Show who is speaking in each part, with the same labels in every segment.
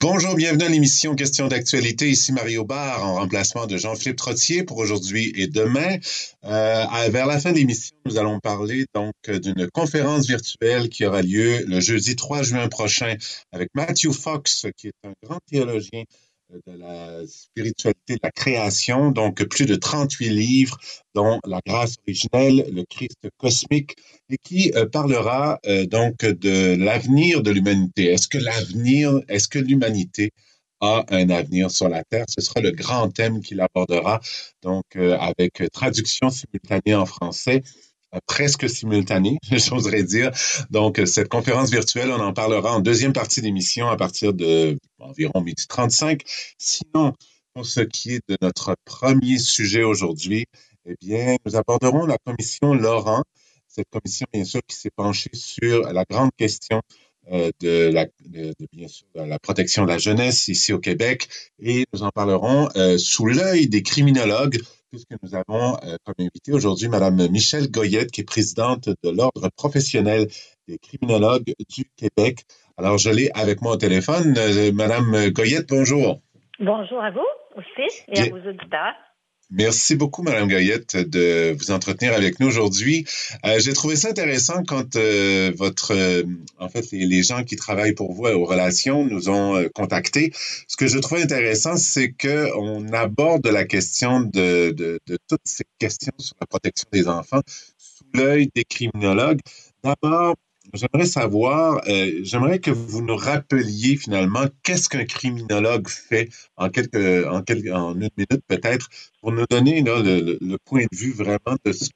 Speaker 1: Bonjour, bienvenue à l'émission Question d'actualité. Ici Mario Barre en remplacement de Jean-Philippe Trottier pour aujourd'hui et demain. Euh, vers la fin de l'émission, nous allons parler donc d'une conférence virtuelle qui aura lieu le jeudi 3 juin prochain avec Matthew Fox, qui est un grand théologien de la spiritualité de la création, donc plus de 38 livres, dont La grâce originelle, Le Christ cosmique, et qui euh, parlera euh, donc de l'avenir de l'humanité. Est-ce que l'avenir, est-ce que l'humanité a un avenir sur la Terre? Ce sera le grand thème qu'il abordera, donc euh, avec traduction simultanée en français presque simultané, j'oserais dire. Donc, cette conférence virtuelle, on en parlera en deuxième partie d'émission à partir de environ midi 35. Sinon, pour ce qui est de notre premier sujet aujourd'hui, eh bien, nous aborderons la commission Laurent. Cette commission, bien sûr, qui s'est penchée sur la grande question euh, de la protection de la jeunesse ici au Québec. Et nous en parlerons euh, sous l'œil des criminologues puisque nous avons euh, comme invité aujourd'hui Madame Michelle Goyette, qui est présidente de l'Ordre professionnel des criminologues du Québec. Alors, je l'ai avec moi au téléphone. Euh, Madame Goyette, bonjour.
Speaker 2: Bonjour à vous aussi et à vos auditeurs.
Speaker 1: Merci beaucoup, Madame Gaillette, de vous entretenir avec nous aujourd'hui. Euh, j'ai trouvé ça intéressant quand euh, votre, euh, en fait, les, gens qui travaillent pour vous aux relations nous ont contactés. Ce que je trouvais intéressant, c'est que on aborde la question de, de, toutes ces questions sur la protection des enfants sous l'œil des criminologues. D'abord, J'aimerais savoir, euh, j'aimerais que vous nous rappeliez finalement qu'est-ce qu'un criminologue fait en quelques, en quelques, en une minute peut-être, pour nous donner là, le, point de vue vraiment de ce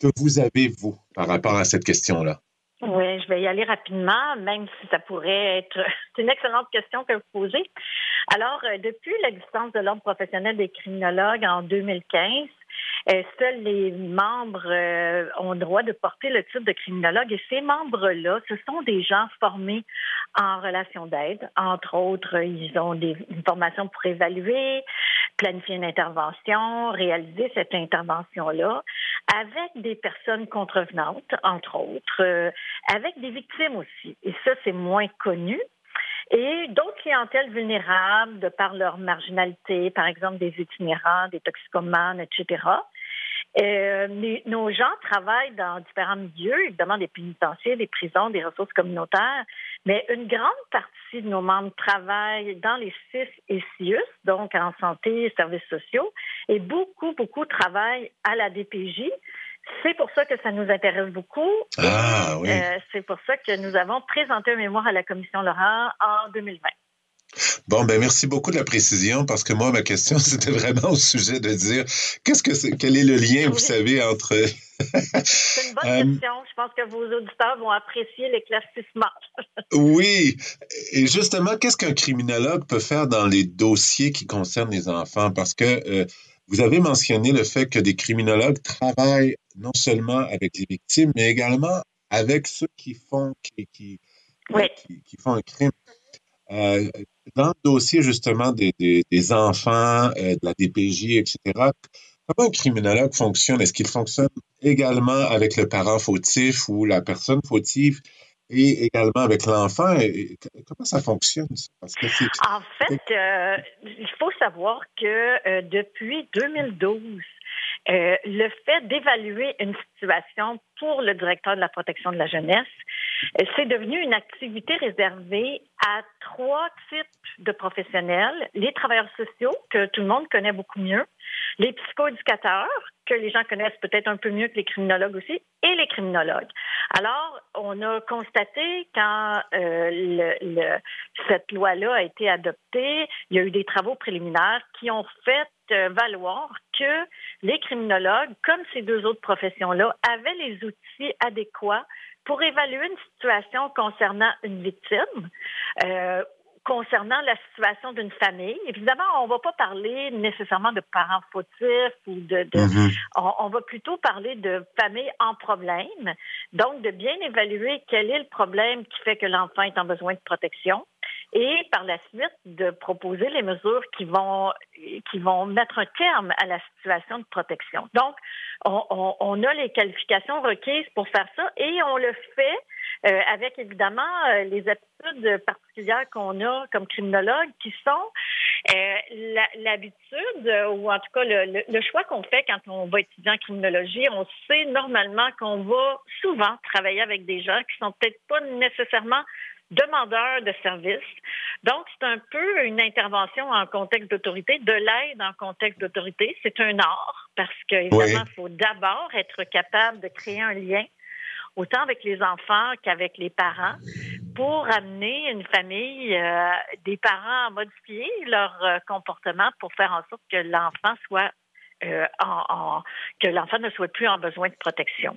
Speaker 1: que vous avez vous par rapport à cette question-là.
Speaker 2: Oui, je vais y aller rapidement, même si ça pourrait être une excellente question que vous posez. Alors, euh, depuis l'existence de l'ordre professionnel des criminologues en 2015, euh, seuls les membres euh, ont le droit de porter le titre de criminologue? Et ces membres-là, ce sont des gens formés en relation d'aide. Entre autres, ils ont des, une formation pour évaluer, planifier une intervention, réaliser cette intervention-là avec des personnes contrevenantes, entre autres, euh, avec des victimes aussi. Et ça, c'est moins connu et d'autres clientèles vulnérables de par leur marginalité, par exemple des itinérants, des toxicomanes, etc. Euh, nos gens travaillent dans différents milieux, évidemment des pénitentiaires, des prisons, des ressources communautaires, mais une grande partie de nos membres travaillent dans les CIS et CIUS, donc en santé et services sociaux, et beaucoup, beaucoup travaillent à la DPJ, c'est pour ça que ça nous intéresse beaucoup.
Speaker 1: Ah, oui.
Speaker 2: Euh, c'est pour ça que nous avons présenté un mémoire à la Commission Laurent en 2020.
Speaker 1: Bon, ben merci beaucoup de la précision parce que moi, ma question, c'était vraiment au sujet de dire qu'est-ce que c'est, quel est le lien, vous savez, entre.
Speaker 2: c'est une bonne euh, question. Je pense que vos auditeurs vont apprécier l'éclaircissement.
Speaker 1: oui. Et justement, qu'est-ce qu'un criminologue peut faire dans les dossiers qui concernent les enfants? Parce que euh, vous avez mentionné le fait que des criminologues travaillent non seulement avec les victimes, mais également avec ceux qui font, qui, qui, font un crime. Euh, dans le dossier justement des, des, enfants, euh, de la DPJ, etc., comment un criminologue fonctionne? Est-ce qu'il fonctionne également avec le parent fautif ou la personne fautive? Et également avec l'enfant. Comment ça fonctionne?
Speaker 2: Parce que en fait, euh, il faut savoir que euh, depuis 2012, euh, le fait d'évaluer une situation pour le directeur de la protection de la jeunesse, c'est devenu une activité réservée à trois types de professionnels. Les travailleurs sociaux, que tout le monde connaît beaucoup mieux, les psychoéducateurs, que les gens connaissent peut-être un peu mieux que les criminologues aussi, et les criminologues. Alors, on a constaté quand euh, le, cette loi-là a été adoptée, il y a eu des travaux préliminaires qui ont fait euh, valoir que les criminologues, comme ces deux autres professions-là, avaient les outils adéquats pour évaluer une situation concernant une victime euh, concernant la situation d'une famille. Évidemment, on ne va pas parler nécessairement de parents fautifs ou de... Mm-hmm. on, va plutôt parler de famille en problème. Donc, de bien évaluer quel est le problème qui fait que l'enfant est en besoin de protection et par la suite de proposer les mesures qui vont qui vont mettre un terme à la situation de protection. Donc, on, on, a les qualifications requises pour faire ça et on le fait euh, avec évidemment euh, les habitudes particulières qu'on a comme criminologue, qui sont l'habitude, ou en tout cas le, choix qu'on fait quand on va étudier en criminologie. On sait normalement qu'on va souvent travailler avec des gens qui sont peut-être pas nécessairement demandeurs de services. Donc, c'est un peu une intervention en contexte d'autorité, de l'aide en contexte d'autorité. C'est un art parce qu'évidemment, il faut d'abord être capable de créer un lien autant avec les enfants qu'avec les parents, pour amener une famille, euh, des parents à modifier leur euh, comportement pour faire en sorte que l'enfant soit euh, en, que l'enfant ne soit plus en besoin de protection.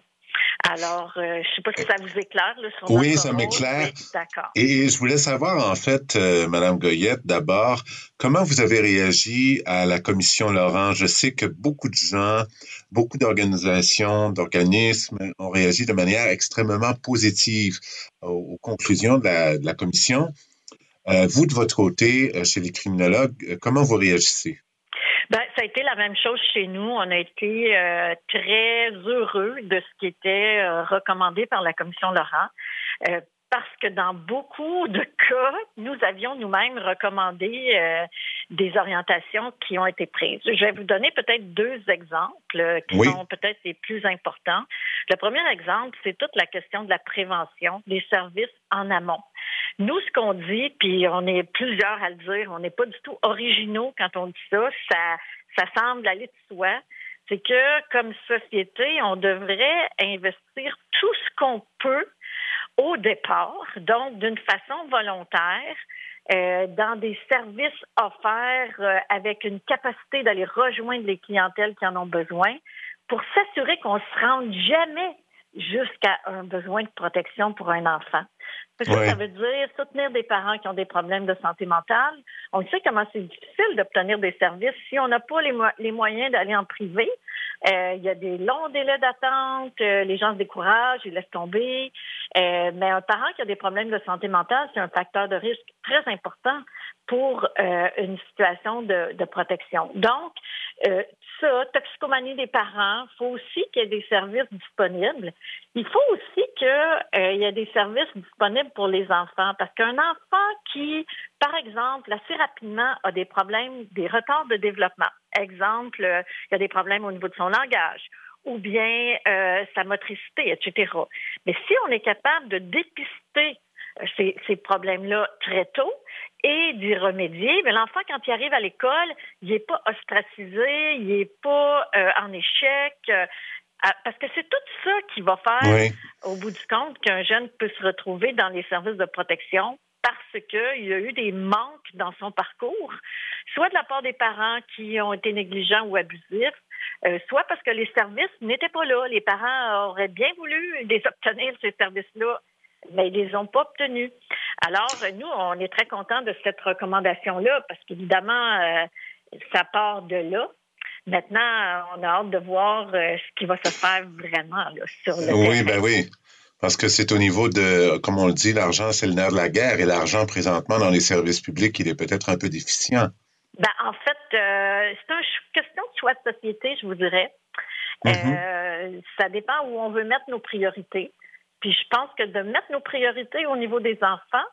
Speaker 2: Alors, euh, je ne sais pas si ça vous éclaire. Là, sur
Speaker 1: oui, ça m'éclaire. D'accord. Et je voulais savoir, en fait, euh, Madame Goyette, d'abord, comment vous avez réagi à la commission Laurent? Je sais que beaucoup de gens, beaucoup d'organisations, d'organismes ont réagi de manière extrêmement positive aux, conclusions de la, commission. Euh, vous, de votre côté, chez les criminologues, comment vous réagissez?
Speaker 2: Ben, ça a été la même chose chez nous. On a été euh, très heureux de ce qui était euh, recommandé par la commission Laurent. Euh, parce que dans beaucoup de cas, nous avions nous-mêmes recommandé des orientations qui ont été prises. Je vais vous donner peut-être deux exemples qui sont peut-être les plus importants. Le premier exemple, c'est toute la question de la prévention des services en amont. Nous, ce qu'on dit, puis on est plusieurs à le dire, on n'est pas du tout originaux quand on dit ça, ça, ça semble aller de soi, c'est que comme société, on devrait investir tout ce qu'on peut au départ, donc d'une façon volontaire, euh, dans des services offerts euh, avec une capacité d'aller rejoindre les clientèles qui en ont besoin pour s'assurer qu'on se rende jamais jusqu'à un besoin de protection pour un enfant. Ça, ça veut dire soutenir des parents qui ont des problèmes de santé mentale. On sait comment c'est difficile d'obtenir des services si on n'a pas les, les moyens d'aller en privé. Euh, il y a des longs délais d'attente, euh, les gens se découragent, ils laissent tomber. Euh, mais un parent qui a des problèmes de santé mentale, c'est un facteur de risque très important pour une situation de, de protection. Donc, ça, toxicomanie des parents, il faut aussi qu'il y ait des services disponibles. Il faut aussi qu'il y ait des services disponibles pour les enfants, parce qu'un enfant qui, par exemple, assez rapidement a des problèmes, des retards de développement, exemple, il y a des problèmes au niveau de son langage, ou bien euh, sa motricité, etc. Mais si on est capable de dépister euh, ces, ces problèmes-là très tôt et d'y remédier, mais l'enfant, quand il arrive à l'école, il n'est pas ostracisé, il n'est pas euh, en échec. parce que c'est tout ça qui va faire, au bout du compte, qu'un jeune peut se retrouver dans les services de protection parce qu'il y a eu des manques dans son parcours, soit de la part des parents qui ont été négligents ou abusifs, euh, soit parce que les services n'étaient pas là. Les parents auraient bien voulu les obtenir, ces services-là, mais ils ne les ont pas obtenus. Alors, nous, on est très contents de cette recommandation-là parce qu'évidemment, euh, ça part de là. Maintenant, on a hâte de voir euh, ce qui va se faire vraiment sur le
Speaker 1: Oui, ben oui. Parce que c'est au niveau de, comme on le dit, l'argent, c'est le nerf de la guerre et l'argent présentement dans les services publics, il est peut-être un peu déficient.
Speaker 2: Ben, en fait, c'est une question de choix de société, je vous dirais. Mm-hmm. Euh, ça dépend où on veut mettre nos priorités. Puis je pense que de mettre nos priorités au niveau des enfants,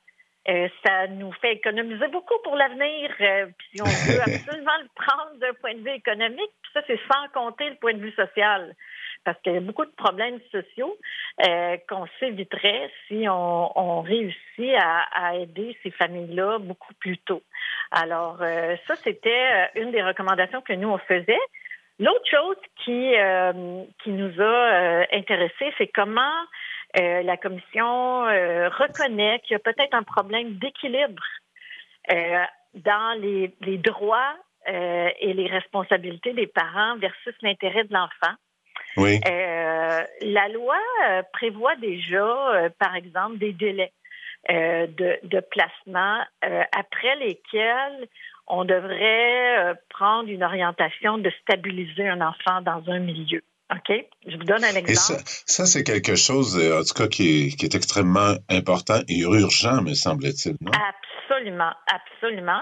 Speaker 2: euh, ça nous fait économiser beaucoup pour l'avenir. Euh, puis on veut absolument le prendre d'un point de vue économique. Puis ça, c'est sans compter le point de vue social. Parce qu'il y a beaucoup de problèmes sociaux qu'on s'éviterait si on, réussit à, aider ces familles-là beaucoup plus tôt. Alors, ça, c'était une des recommandations que nous, on faisait. L'autre chose qui, euh, qui nous a euh, intéressés, c'est comment euh, la Commission reconnaît qu'il y a peut-être un problème d'équilibre dans les droits et les responsabilités des parents versus l'intérêt de l'enfant.
Speaker 1: Oui.
Speaker 2: la loi prévoit déjà, par exemple, des délais de, de placement après lesquels on devrait euh, prendre une orientation de stabiliser un enfant dans un milieu. OK? Je vous donne un exemple.
Speaker 1: ça, c'est quelque chose, euh, en tout cas, qui est, extrêmement important et urgent, me semble-t-il, non?
Speaker 2: Absolument, absolument.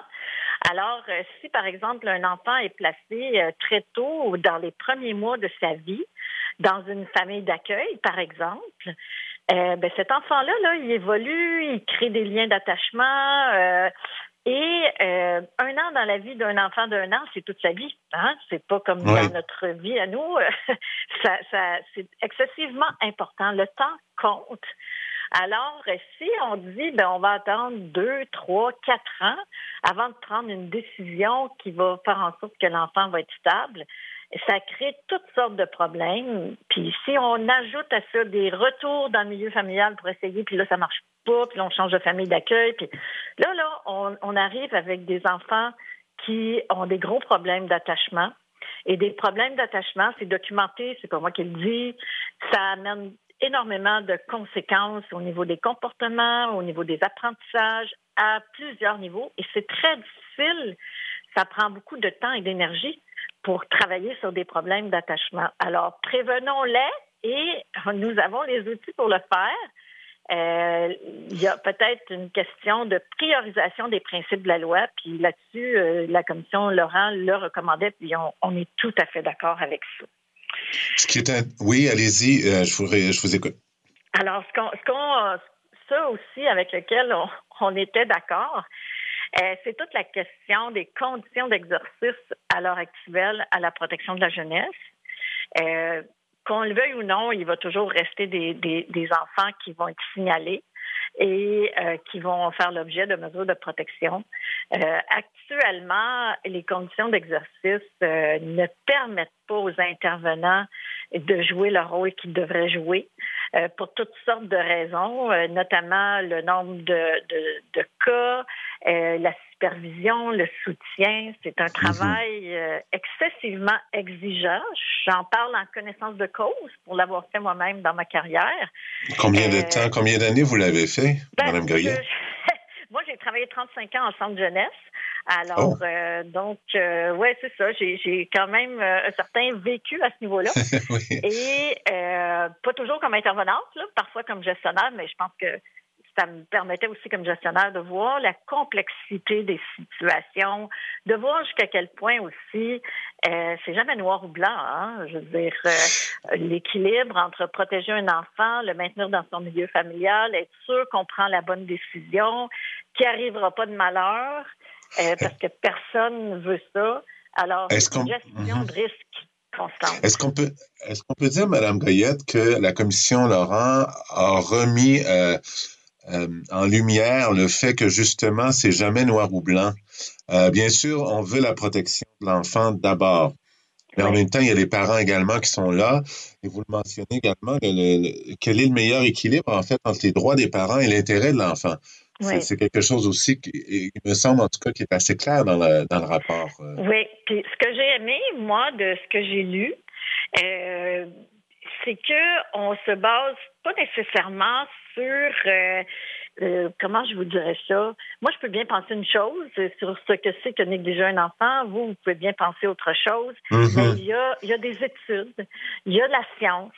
Speaker 2: Alors, euh, si par exemple un enfant est placé très tôt dans les premiers mois de sa vie dans une famille d'accueil, par exemple, ben, cet enfant-là, là, il évolue, il crée des liens d'attachement. Et euh, un an dans la vie d'un enfant d'un an, c'est toute sa vie. Hein? C'est pas comme dans notre vie à nous. ça, ça, c'est excessivement important. Le temps compte. Alors, si on dit, ben, on va attendre deux, trois, quatre ans avant de prendre une décision qui va faire en sorte que l'enfant va être stable, ça crée toutes sortes de problèmes. Puis si on ajoute à ça des retours dans le milieu familial pour essayer, puis là, ça marche pas, puis là, on change de famille d'accueil, puis là, là, on, on arrive avec des enfants qui ont des gros problèmes d'attachement. Et des problèmes d'attachement, c'est documenté, c'est pas moi qui le dis, ça amène énormément de conséquences au niveau des comportements, au niveau des apprentissages, à plusieurs niveaux. Et c'est très difficile. Ça prend beaucoup de temps et d'énergie pour travailler sur des problèmes d'attachement. Alors, prévenons-les et nous avons les outils pour le faire. Euh, il y a peut-être une question de priorisation des principes de la loi, puis là-dessus, euh, la commission Laurent le recommandait, puis on, est tout à fait d'accord avec ça.
Speaker 1: Ce qui est Oui, allez-y, euh, je, vous, écoute.
Speaker 2: Alors, ce qu'on, ça aussi avec lequel on était d'accord, euh, c'est toute la question des conditions d'exercice à l'heure actuelle à la protection de la jeunesse. Euh, qu'on le veuille ou non, il va toujours rester des, des, enfants qui vont être signalés et qui vont faire l'objet de mesures de protection. actuellement, les conditions d'exercice ne permettent pas aux intervenants de jouer le rôle qu'ils devraient jouer. Euh, pour toutes sortes de raisons, euh, notamment le nombre de, de, de cas, euh, la supervision, le soutien. C'est un mhm. travail excessivement exigeant. J'en parle en connaissance de cause pour l'avoir fait moi-même dans ma carrière.
Speaker 1: Combien de temps, combien d'années vous l'avez fait, ben, Mme?
Speaker 2: Moi, j'ai travaillé 35 ans en centre jeunesse. Alors, oh. euh, donc, euh, ouais, c'est ça. J'ai quand même euh, un certain vécu à ce niveau-là. Et pas toujours comme intervenante, là, parfois comme gestionnaire, mais je pense que ça me permettait aussi comme gestionnaire de voir la complexité des situations, de voir jusqu'à quel point aussi c'est jamais noir ou blanc. Hein? Je veux dire, l'équilibre entre protéger un enfant, le maintenir dans son milieu familial, être sûr qu'on prend la bonne décision, qu'il arrivera pas de malheur. Euh, parce que personne ne veut ça. Alors, c'est une gestion mhm. de risque constante.
Speaker 1: Est-ce qu'on peut, est-ce qu'on peut dire, Mme Goyette, que la commission Laurent a remis euh, euh, en lumière le fait que justement, c'est jamais noir ou blanc? bien sûr, on veut la protection de l'enfant d'abord. Mais en même temps, il y a les parents également qui sont là. Et vous le mentionnez également, quel est le meilleur équilibre, en fait, entre les droits des parents et l'intérêt de l'enfant? C'est quelque chose aussi qui, me semble, en tout cas, qui est assez clair dans le, dans le rapport.
Speaker 2: Euh. Oui. Puis ce que j'ai aimé, moi, de ce que j'ai lu, euh, c'est que on se base pas nécessairement sur euh, euh, comment je vous dirais ça? Moi, je peux bien penser une chose sur ce que c'est que négliger un enfant. Vous, vous pouvez bien penser autre chose. Mm-hmm. Mais il y, a, il y a des études, il y a de la science,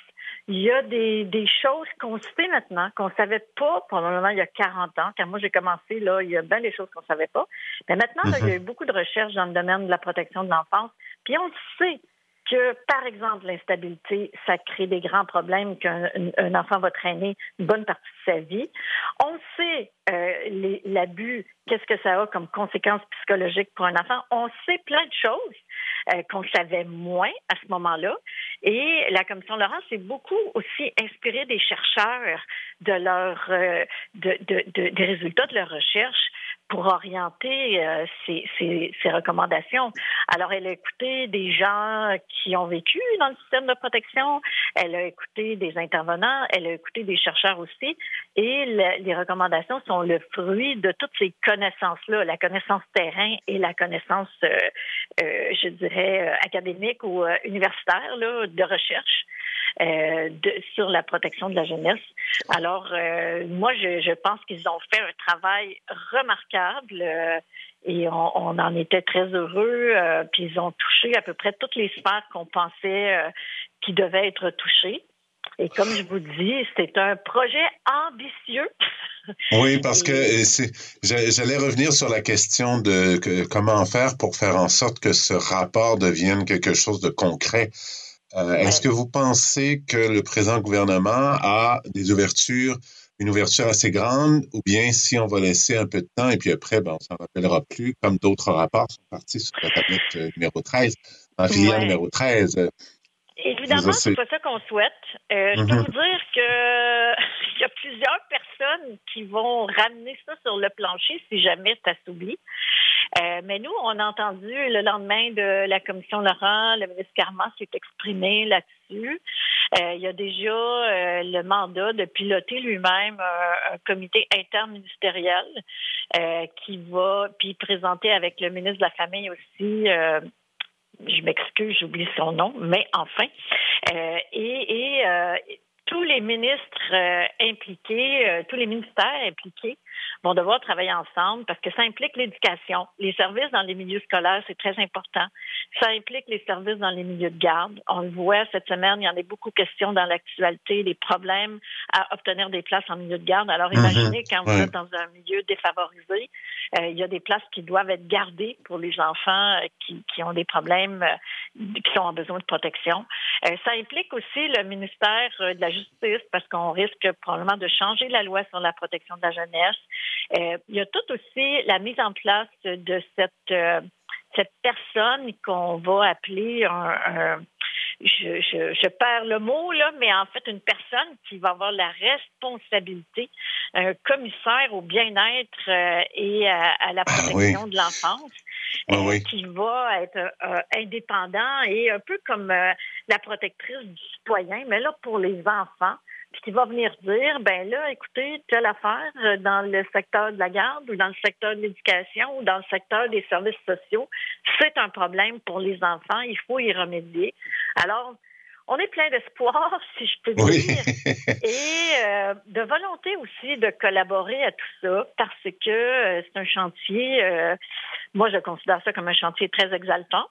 Speaker 2: il y a des, des choses qu'on sait maintenant, qu'on ne savait pas probablement il y a 40 ans. Quand moi j'ai commencé, là, il y a bien des choses qu'on ne savait pas. Mais maintenant, il y a mm-hmm. eu beaucoup de recherches dans le domaine de la protection de l'enfance. Puis on sait que, par exemple, l'instabilité, ça crée des grands problèmes qu'un enfant va traîner une bonne partie de sa vie. On sait euh, l'abus, qu'est-ce que ça a comme conséquences psychologiques pour un enfant. On sait plein de choses euh, qu'on savait moins à ce moment-là. Et la commission Laurent s'est beaucoup aussi inspirée des chercheurs de leur, euh, de, de, des résultats de leurs recherches pour orienter euh, recommandations. Alors, elle a écouté des gens qui ont vécu dans le système de protection, elle a écouté des intervenants, elle a écouté des chercheurs aussi, et les recommandations sont le fruit de toutes ces connaissances-là, la connaissance terrain et la connaissance, euh, euh, je dirais, académique ou universitaire là, de recherche. De, sur la protection de la jeunesse. Alors, moi, je, pense qu'ils ont fait un travail remarquable euh, et on, en était très heureux. Euh, puis ils ont touché à peu près toutes les sphères qu'on pensait euh, qui devaient être touchées. Et comme je vous dis, c'est un projet ambitieux.
Speaker 1: Oui, parce que j'allais revenir sur la question de comment faire pour faire en sorte que ce rapport devienne quelque chose de concret. Est-ce que vous pensez que le présent gouvernement a des ouvertures une ouverture assez grande, ou bien si on va laisser un peu de temps et puis après, ben, on s'en rappellera plus, comme d'autres rapports sont partis sur la tablette euh, numéro 13, en filière numéro 13. Euh,
Speaker 2: Évidemment, c'est pas ça qu'on souhaite. Euh, je peux mm-hmm. vous dire qu'il y a plusieurs personnes qui vont ramener ça sur le plancher si jamais ça s'oublie. Euh, mais nous, on a entendu le lendemain de la commission Laurent, le ministre Carman s'est exprimé là-dessus. Euh, il y a déjà euh, le mandat de piloter lui-même un, comité interministériel qui va puis présenter avec le ministre de la Famille aussi je m'excuse, j'oublie son nom, mais enfin. et, et tous les ministres impliqués, tous les ministères impliqués vont devoir travailler ensemble parce que ça implique l'éducation. Les services dans les milieux scolaires, c'est très important. Ça implique les services dans les milieux de garde. On le voit cette semaine, il y en a beaucoup de questions dans l'actualité, les problèmes à obtenir des places en milieu de garde. Alors, mhm. imaginez quand vous êtes dans un milieu défavorisé, euh, il y a des places qui doivent être gardées pour les enfants euh, qui, qui, ont des problèmes, euh, qui ont besoin de protection. ça implique aussi le ministère de la Justice parce qu'on risque probablement de changer la loi sur la protection de la jeunesse. Euh, il y a tout aussi la mise en place de cette, euh, cette personne qu'on va appeler un, je, je, perds le mot, là, mais en fait, une personne qui va avoir la responsabilité, un commissaire au bien-être euh, et à, la ah protection de l'enfance. qui va être indépendant et un peu comme la protectrice du citoyen, mais là pour les enfants, puis qui va venir dire, ben là, écoutez, telle affaire euh, dans le secteur de la garde ou dans le secteur de l'éducation ou dans le secteur des services sociaux, c'est un problème pour les enfants, il faut y remédier. Alors, on est plein d'espoir, si je peux dire, et euh, de volonté aussi de collaborer à tout ça, parce que euh, c'est un chantier, moi je considère ça comme un chantier très exaltant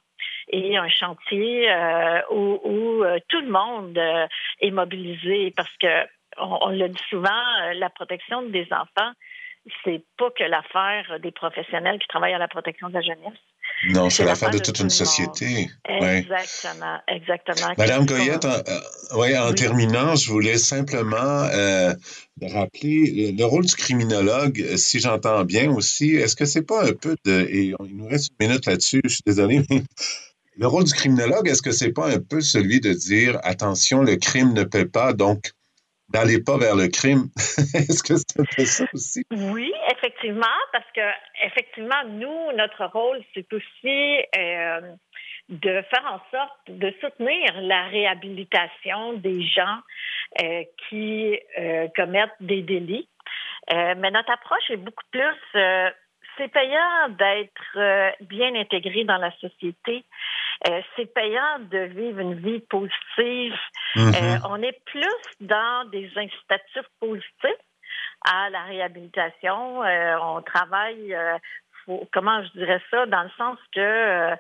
Speaker 2: et un chantier euh, où, euh, tout le monde euh, est mobilisé parce que on, le dit souvent, la protection des enfants, c'est pas que l'affaire des professionnels qui travaillent à la protection de la jeunesse.
Speaker 1: Non, c'est l'affaire de, toute une société.
Speaker 2: Exactement, exactement.
Speaker 1: Madame Goyette, en, en terminant, je voulais simplement rappeler le, rôle du criminologue, si j'entends bien aussi. Est-ce que c'est pas un peu de, et il nous reste une minute là-dessus, je suis désolé, mais le rôle du criminologue, est-ce que c'est pas un peu celui de dire attention, le crime ne paie pas, donc n'allez pas vers le crime? Est-ce que c'est un peu ça aussi?
Speaker 2: Oui, effectivement, parce que effectivement, nous, notre rôle, c'est aussi euh, de faire en sorte de soutenir la réhabilitation des gens euh, qui euh, commettent des délits. mais notre approche est beaucoup plus c'est payant d'être bien intégré dans la société. Euh, c'est payant de vivre une vie positive. Mm-hmm. Euh, on est plus dans des incitatifs positifs à la réhabilitation. Euh, on travaille comment je dirais ça, dans le sens que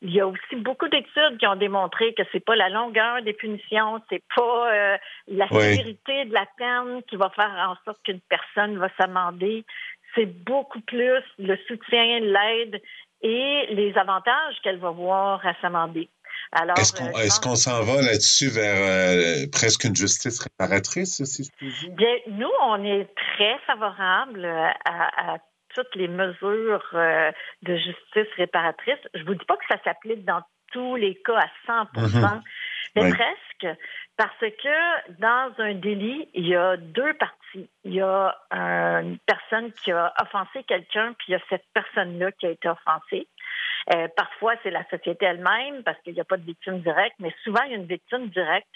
Speaker 2: il y a aussi beaucoup d'études qui ont démontré que c'est pas la longueur des punitions, c'est pas la sévérité de la peine qui va faire en sorte qu'une personne va s'amender. C'est beaucoup plus le soutien, l'aide et les avantages qu'elle va voir à s'amender.
Speaker 1: Alors, est-ce qu'on s'en va là-dessus vers euh, presque une justice réparatrice, si je puis dire?
Speaker 2: Bien, nous, on est très favorable à, toutes les mesures euh, de justice réparatrice. Je vous dis pas que ça s'applique dans tous les cas à 100 mm-hmm. mais presque, parce que dans un délit, il y a deux parties. Il y a une personne qui a offensé quelqu'un, puis il y a cette personne-là qui a été offensée. Euh, parfois, c'est la société elle-même, parce qu'il n'y a pas de victime directe, mais souvent, il y a une victime directe.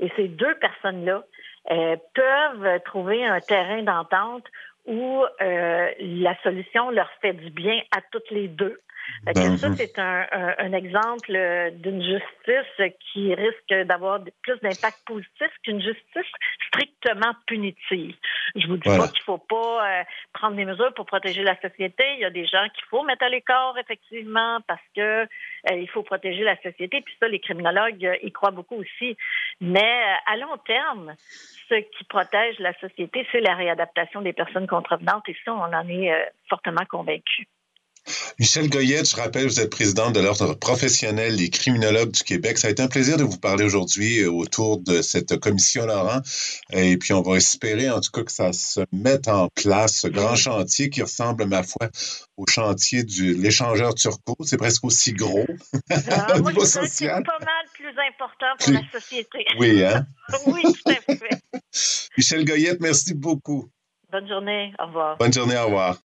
Speaker 2: Et ces deux personnes-là euh, peuvent trouver un terrain d'entente où euh, la solution leur fait du bien à toutes les deux. Ben, ça, c'est un, un, exemple d'une justice qui risque d'avoir plus d'impact positif qu'une justice strictement punitive. Je vous dis pas qu'il faut pas euh, prendre des mesures pour protéger la société. Il y a des gens qu'il faut mettre à l'écart, effectivement, parce que euh, il faut protéger la société. Puis ça, les criminologues euh, y croient beaucoup aussi. Mais à long terme, ce qui protège la société, c'est la réadaptation des personnes contrevenantes. Et ça, on en est fortement convaincus.
Speaker 1: Michel Goyette, je rappelle, vous êtes présidente de l'Ordre professionnel des criminologues du Québec. Ça a été un plaisir de vous parler aujourd'hui euh, autour de cette commission Laurent. Et puis, on va espérer, en tout cas, que ça se mette en place, ce grand chantier qui ressemble, ma foi, au chantier de l'échangeur turco. C'est presque aussi gros
Speaker 2: ah, au niveau social. C'est pas mal plus important pour la société.
Speaker 1: Oui, hein?
Speaker 2: oui, tout à fait.
Speaker 1: Michel Goyette, merci beaucoup.
Speaker 2: Bonne journée. Au revoir.
Speaker 1: Bonne journée. Au revoir.